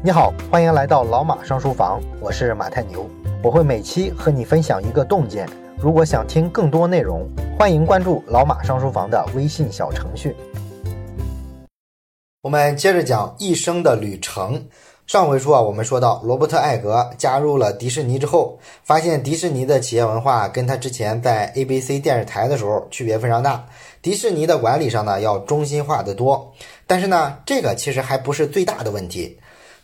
你好，欢迎来到老马上书房，我是马太牛，我会每期和你分享一个洞见。如果想听更多内容，欢迎关注老马上书房的微信小程序。我们接着讲一生的旅程。上回书啊，我们说到罗伯特·艾格加入了迪士尼之后，发现迪士尼的企业文化跟他之前在 ABC 电视台的时候区别非常大。迪士尼的管理上呢，要中心化的多。但是呢，这个其实还不是最大的问题。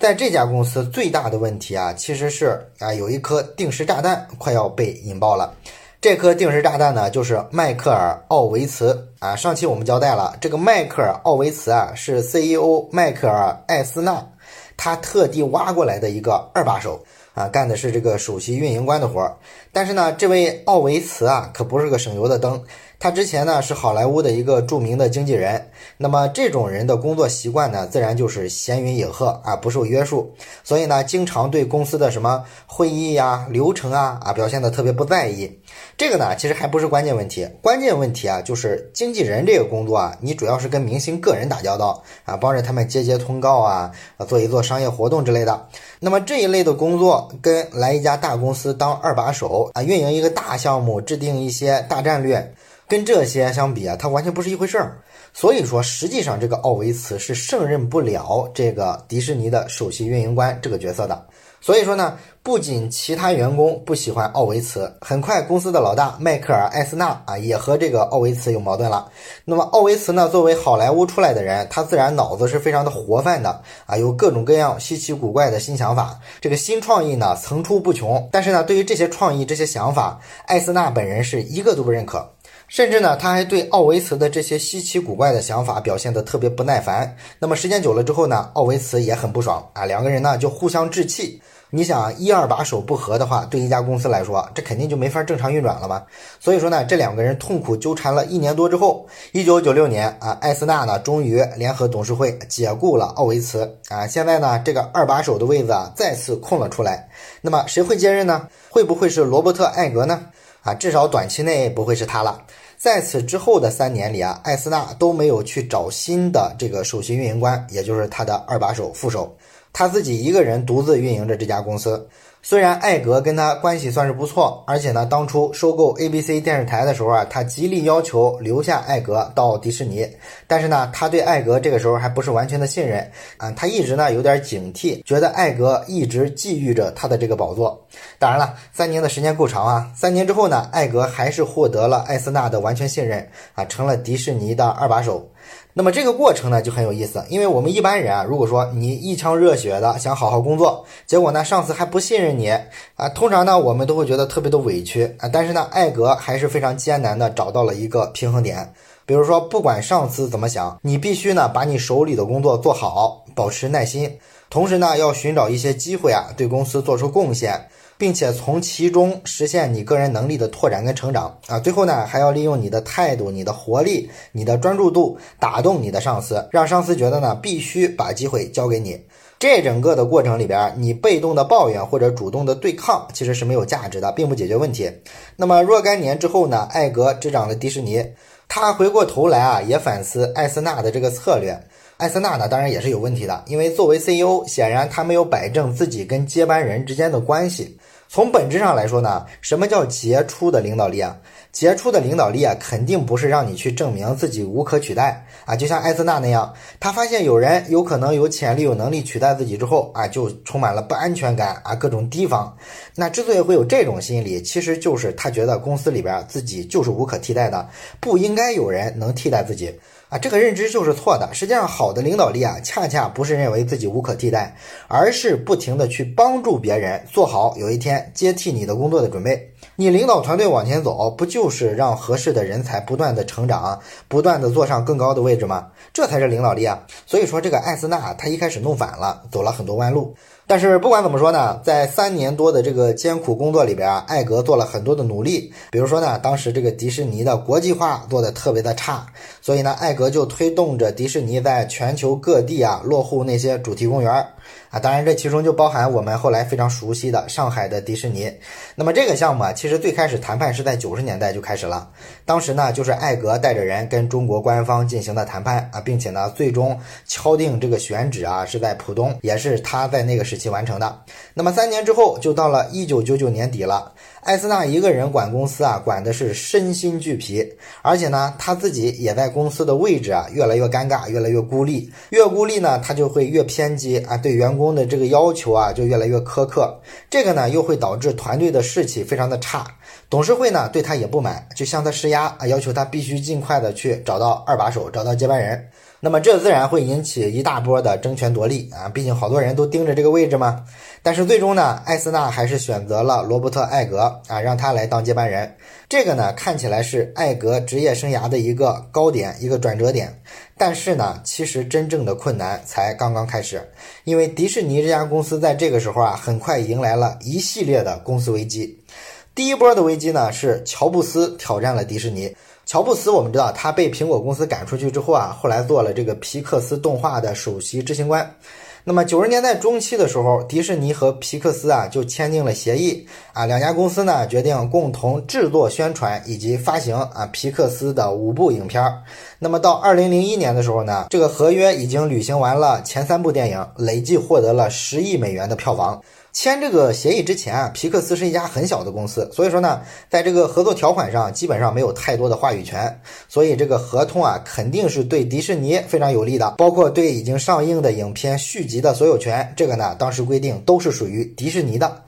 在这家公司最大的问题啊，其实是啊，有一颗定时炸弹快要被引爆了。这颗定时炸弹呢，就是迈克尔·奥维茨啊。上期我们交代了，这个迈克尔·奥维茨啊，是 CEO 迈克尔·艾斯纳。他特地挖过来的一个二把手啊，干的是这个首席运营官的活儿。但是呢，这位奥维茨啊，可不是个省油的灯。他之前呢是好莱坞的一个著名的经纪人，那么这种人的工作习惯呢，自然就是闲云野鹤啊，不受约束，所以呢，经常对公司的什么会议呀、流程啊啊表现的特别不在意。这个呢，其实还不是关键问题，关键问题啊，就是经纪人这个工作啊，你主要是跟明星个人打交道啊，帮着他们接接通告啊，做一做商业活动之类的。那么这一类的工作，跟来一家大公司当二把手啊，运营一个大项目，制定一些大战略。跟这些相比啊，它完全不是一回事儿。所以说，实际上这个奥维茨是胜任不了这个迪士尼的首席运营官这个角色的。所以说呢，不仅其他员工不喜欢奥维茨，很快公司的老大迈克尔·艾斯纳啊也和这个奥维茨有矛盾了。那么奥维茨呢，作为好莱坞出来的人，他自然脑子是非常的活泛的啊，有各种各样稀奇古怪的新想法，这个新创意呢层出不穷。但是呢，对于这些创意、这些想法，艾斯纳本人是一个都不认可。甚至呢，他还对奥维茨的这些稀奇古怪的想法表现得特别不耐烦。那么时间久了之后呢，奥维茨也很不爽啊，两个人呢就互相置气。你想一二把手不和的话，对一家公司来说，这肯定就没法正常运转了嘛。所以说呢，这两个人痛苦纠缠了一年多之后，一九九六年啊，艾斯纳呢终于联合董事会解雇了奥维茨啊。现在呢，这个二把手的位子啊再次空了出来。那么谁会接任呢？会不会是罗伯特·艾格呢？啊，至少短期内不会是他了。在此之后的三年里啊，艾斯纳都没有去找新的这个首席运营官，也就是他的二把手、副手，他自己一个人独自运营着这家公司。虽然艾格跟他关系算是不错，而且呢，当初收购 ABC 电视台的时候啊，他极力要求留下艾格到迪士尼，但是呢，他对艾格这个时候还不是完全的信任啊，他一直呢有点警惕，觉得艾格一直觊觎着他的这个宝座。当然了，三年的时间够长啊，三年之后呢，艾格还是获得了艾斯纳的完全信任啊，成了迪士尼的二把手。那么这个过程呢就很有意思，因为我们一般人啊，如果说你一腔热血的想好好工作，结果呢上司还不信任你啊，通常呢我们都会觉得特别的委屈啊。但是呢，艾格还是非常艰难的找到了一个平衡点，比如说不管上司怎么想，你必须呢把你手里的工作做好，保持耐心，同时呢要寻找一些机会啊，对公司做出贡献。并且从其中实现你个人能力的拓展跟成长啊，最后呢还要利用你的态度、你的活力、你的专注度打动你的上司，让上司觉得呢必须把机会交给你。这整个的过程里边，你被动的抱怨或者主动的对抗其实是没有价值的，并不解决问题。那么若干年之后呢，艾格执掌了迪士尼，他回过头来啊也反思艾斯纳的这个策略。艾斯纳呢当然也是有问题的，因为作为 CEO，显然他没有摆正自己跟接班人之间的关系。从本质上来说呢，什么叫杰出的领导力啊？杰出的领导力啊，肯定不是让你去证明自己无可取代啊。就像艾斯纳那样，他发现有人有可能有潜力、有能力取代自己之后啊，就充满了不安全感啊，各种提防。那之所以会有这种心理，其实就是他觉得公司里边自己就是无可替代的，不应该有人能替代自己。啊，这个认知就是错的。实际上，好的领导力啊，恰恰不是认为自己无可替代，而是不停的去帮助别人做好有一天接替你的工作的准备。你领导团队往前走，不就是让合适的人才不断的成长，不断的坐上更高的位置吗？这才是领导力啊！所以说，这个艾斯纳他一开始弄反了，走了很多弯路。但是不管怎么说呢，在三年多的这个艰苦工作里边啊，艾格做了很多的努力。比如说呢，当时这个迪士尼的国际化做的特别的差，所以呢，艾格就推动着迪士尼在全球各地啊落户那些主题公园啊。当然这其中就包含我们后来非常熟悉的上海的迪士尼。那么这个项目啊，其实最开始谈判是在九十年代就开始了，当时呢就是艾格带着人跟中国官方进行的谈判啊，并且呢最终敲定这个选址啊是在浦东，也是他在那个时期完成的。那么三年之后就到了一九九九年底了。艾斯纳一个人管公司啊，管的是身心俱疲，而且呢，他自己也在公司的位置啊越来越尴尬，越来越孤立，越孤立呢，他就会越偏激啊，对于员工的这个要求啊就越来越苛刻，这个呢又会导致团队的士气非常的差，董事会呢对他也不满，就向他施压啊，要求他必须尽快的去找到二把手，找到接班人。那么这自然会引起一大波的争权夺利啊，毕竟好多人都盯着这个位置嘛。但是最终呢，艾斯纳还是选择了罗伯特·艾格啊，让他来当接班人。这个呢，看起来是艾格职业生涯的一个高点，一个转折点。但是呢，其实真正的困难才刚刚开始，因为迪士尼这家公司在这个时候啊，很快迎来了一系列的公司危机。第一波的危机呢，是乔布斯挑战了迪士尼。乔布斯，我们知道他被苹果公司赶出去之后啊，后来做了这个皮克斯动画的首席执行官。那么九十年代中期的时候，迪士尼和皮克斯啊就签订了协议啊，两家公司呢决定共同制作、宣传以及发行啊皮克斯的五部影片。那么到二零零一年的时候呢，这个合约已经履行完了前三部电影，累计获得了十亿美元的票房。签这个协议之前啊，皮克斯是一家很小的公司，所以说呢，在这个合作条款上基本上没有太多的话语权，所以这个合同啊肯定是对迪士尼非常有利的，包括对已经上映的影片续集的所有权，这个呢当时规定都是属于迪士尼的。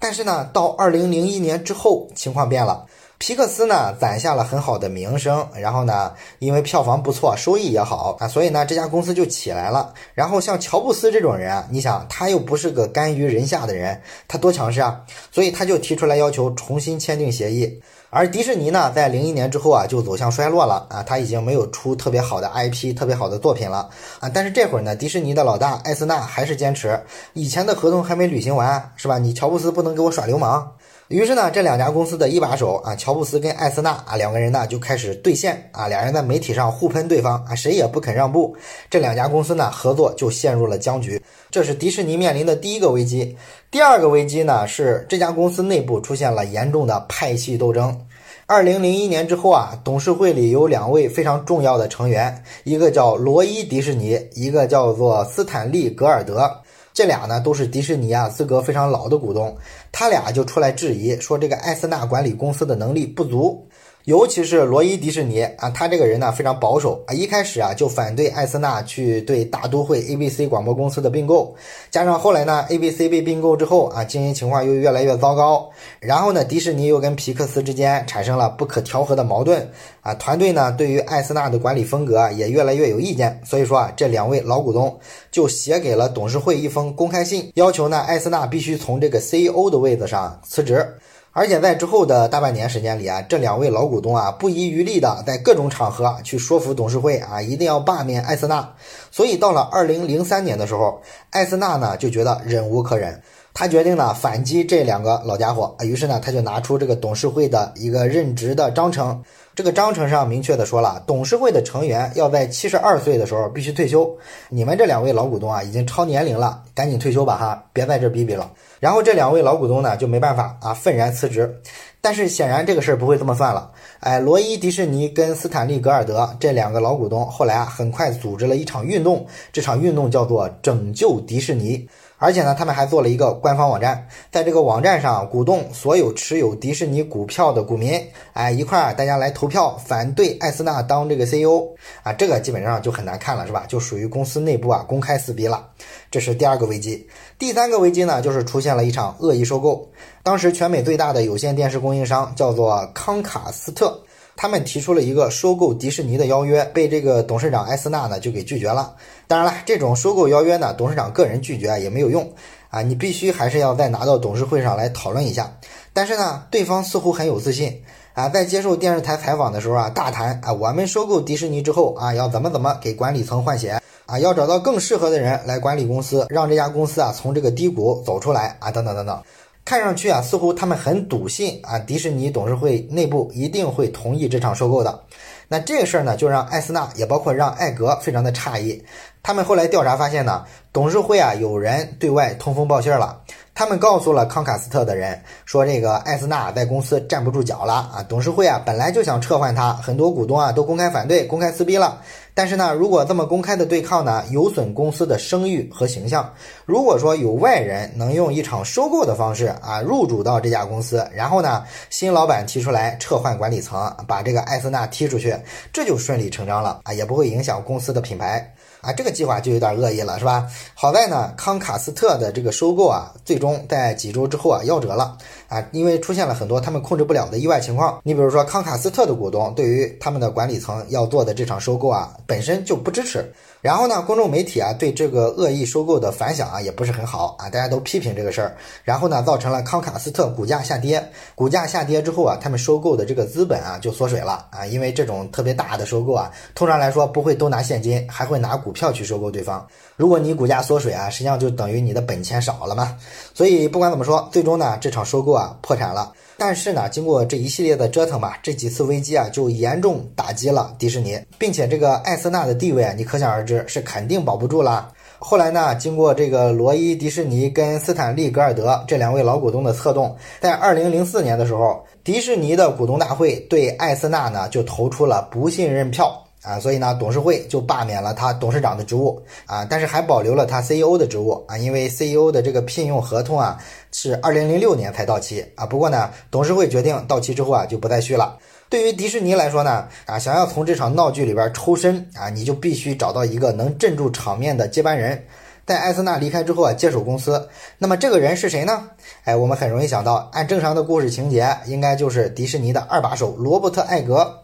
但是呢，到二零零一年之后，情况变了。皮克斯呢攒下了很好的名声，然后呢，因为票房不错，收益也好啊，所以呢，这家公司就起来了。然后像乔布斯这种人啊，你想他又不是个甘于人下的人，他多强势啊，所以他就提出来要求重新签订协议。而迪士尼呢，在零一年之后啊，就走向衰落了啊，他已经没有出特别好的 IP、特别好的作品了啊。但是这会儿呢，迪士尼的老大艾斯纳还是坚持以前的合同还没履行完，是吧？你乔布斯不能给我耍流氓。于是呢，这两家公司的一把手啊，乔布斯跟艾斯纳啊两个人呢就开始对线啊，两人在媒体上互喷对方啊，谁也不肯让步，这两家公司呢合作就陷入了僵局。这是迪士尼面临的第一个危机。第二个危机呢是这家公司内部出现了严重的派系斗争。二零零一年之后啊，董事会里有两位非常重要的成员，一个叫罗伊·迪士尼，一个叫做斯坦利·格尔德。这俩呢都是迪士尼啊资格非常老的股东，他俩就出来质疑说这个艾斯纳管理公司的能力不足。尤其是罗伊·迪士尼啊，他这个人呢非常保守啊，一开始啊就反对艾斯纳去对大都会 ABC 广播公司的并购，加上后来呢 ABC 被并购之后啊，经营情况又越来越糟糕，然后呢迪士尼又跟皮克斯之间产生了不可调和的矛盾啊，团队呢对于艾斯纳的管理风格也越来越有意见，所以说啊这两位老股东就写给了董事会一封公开信，要求呢艾斯纳必须从这个 CEO 的位子上辞职。而且在之后的大半年时间里啊，这两位老股东啊不遗余力的在各种场合去说服董事会啊，一定要罢免艾斯纳。所以到了二零零三年的时候，艾斯纳呢就觉得忍无可忍，他决定呢反击这两个老家伙啊。于是呢，他就拿出这个董事会的一个任职的章程。这个章程上明确的说了，董事会的成员要在七十二岁的时候必须退休。你们这两位老股东啊，已经超年龄了，赶紧退休吧哈，别在这逼逼了。然后这两位老股东呢就没办法啊，愤然辞职。但是显然这个事儿不会这么算了。哎，罗伊·迪士尼跟斯坦利·格尔德这两个老股东后来啊，很快组织了一场运动，这场运动叫做“拯救迪士尼”。而且呢，他们还做了一个官方网站，在这个网站上鼓动所有持有迪士尼股票的股民，哎，一块儿大家来投票反对艾斯纳当这个 CEO 啊，这个基本上就很难看了，是吧？就属于公司内部啊公开撕逼了。这是第二个危机。第三个危机呢，就是出现了一场恶意收购。当时全美最大的有线电视供应商叫做康卡斯特。他们提出了一个收购迪士尼的邀约，被这个董事长埃斯纳呢就给拒绝了。当然了，这种收购邀约呢，董事长个人拒绝也没有用啊，你必须还是要再拿到董事会上来讨论一下。但是呢，对方似乎很有自信啊，在接受电视台采访的时候啊，大谈啊，我们收购迪士尼之后啊，要怎么怎么给管理层换血啊，要找到更适合的人来管理公司，让这家公司啊从这个低谷走出来啊，等等等等。看上去啊，似乎他们很笃信啊，迪士尼董事会内部一定会同意这场收购的。那这个事儿呢，就让艾斯纳也包括让艾格非常的诧异。他们后来调查发现呢，董事会啊有人对外通风报信了。他们告诉了康卡斯特的人说，这个艾斯纳在公司站不住脚了啊，董事会啊本来就想撤换他，很多股东啊都公开反对，公开撕逼了。但是呢，如果这么公开的对抗呢，有损公司的声誉和形象。如果说有外人能用一场收购的方式啊入主到这家公司，然后呢，新老板提出来撤换管理层，把这个艾斯纳踢出去，这就顺理成章了啊，也不会影响公司的品牌。啊，这个计划就有点恶意了，是吧？好在呢，康卡斯特的这个收购啊，最终在几周之后啊夭折了啊，因为出现了很多他们控制不了的意外情况。你比如说，康卡斯特的股东对于他们的管理层要做的这场收购啊，本身就不支持。然后呢，公众媒体啊对这个恶意收购的反响啊也不是很好啊，大家都批评这个事儿。然后呢，造成了康卡斯特股价下跌。股价下跌之后啊，他们收购的这个资本啊就缩水了啊，因为这种特别大的收购啊，通常来说不会都拿现金，还会拿股票去收购对方。如果你股价缩水啊，实际上就等于你的本钱少了嘛。所以不管怎么说，最终呢这场收购啊破产了。但是呢，经过这一系列的折腾吧，这几次危机啊，就严重打击了迪士尼，并且这个艾斯纳的地位啊，你可想而知，是肯定保不住了。后来呢，经过这个罗伊·迪士尼跟斯坦利·格尔德这两位老股东的策动，在二零零四年的时候，迪士尼的股东大会对艾斯纳呢就投出了不信任票。啊，所以呢，董事会就罢免了他董事长的职务啊，但是还保留了他 CEO 的职务啊，因为 CEO 的这个聘用合同啊是二零零六年才到期啊。不过呢，董事会决定到期之后啊就不再续了。对于迪士尼来说呢，啊，想要从这场闹剧里边抽身啊，你就必须找到一个能镇住场面的接班人，在艾斯纳离开之后啊接手公司。那么这个人是谁呢？哎，我们很容易想到，按正常的故事情节，应该就是迪士尼的二把手罗伯特·艾格。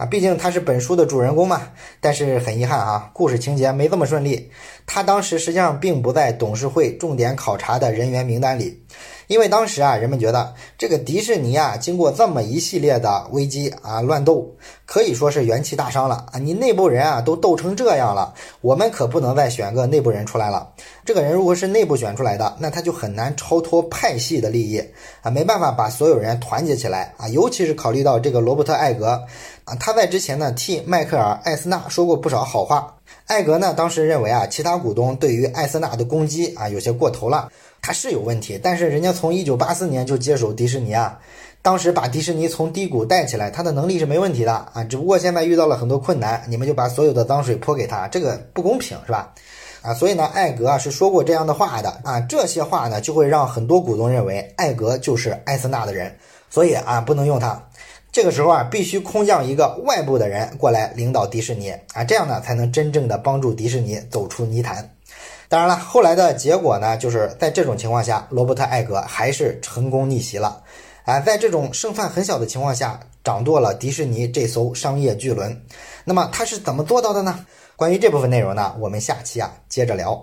啊，毕竟他是本书的主人公嘛，但是很遗憾啊，故事情节没这么顺利。他当时实际上并不在董事会重点考察的人员名单里。因为当时啊，人们觉得这个迪士尼啊，经过这么一系列的危机啊、乱斗，可以说是元气大伤了啊。你内部人啊都斗成这样了，我们可不能再选个内部人出来了。这个人如果是内部选出来的，那他就很难超脱派系的利益啊，没办法把所有人团结起来啊。尤其是考虑到这个罗伯特·艾格啊，他在之前呢替迈克尔·艾斯纳说过不少好话。艾格呢当时认为啊，其他股东对于艾斯纳的攻击啊有些过头了。他是有问题，但是人家从一九八四年就接手迪士尼啊，当时把迪士尼从低谷带起来，他的能力是没问题的啊。只不过现在遇到了很多困难，你们就把所有的脏水泼给他，这个不公平是吧？啊，所以呢，艾格啊是说过这样的话的啊，这些话呢就会让很多股东认为艾格就是艾斯纳的人，所以啊不能用他。这个时候啊，必须空降一个外部的人过来领导迪士尼啊，这样呢才能真正的帮助迪士尼走出泥潭。当然了，后来的结果呢，就是在这种情况下，罗伯特·艾格还是成功逆袭了，啊，在这种胜算很小的情况下，掌舵了迪士尼这艘商业巨轮。那么他是怎么做到的呢？关于这部分内容呢，我们下期啊接着聊。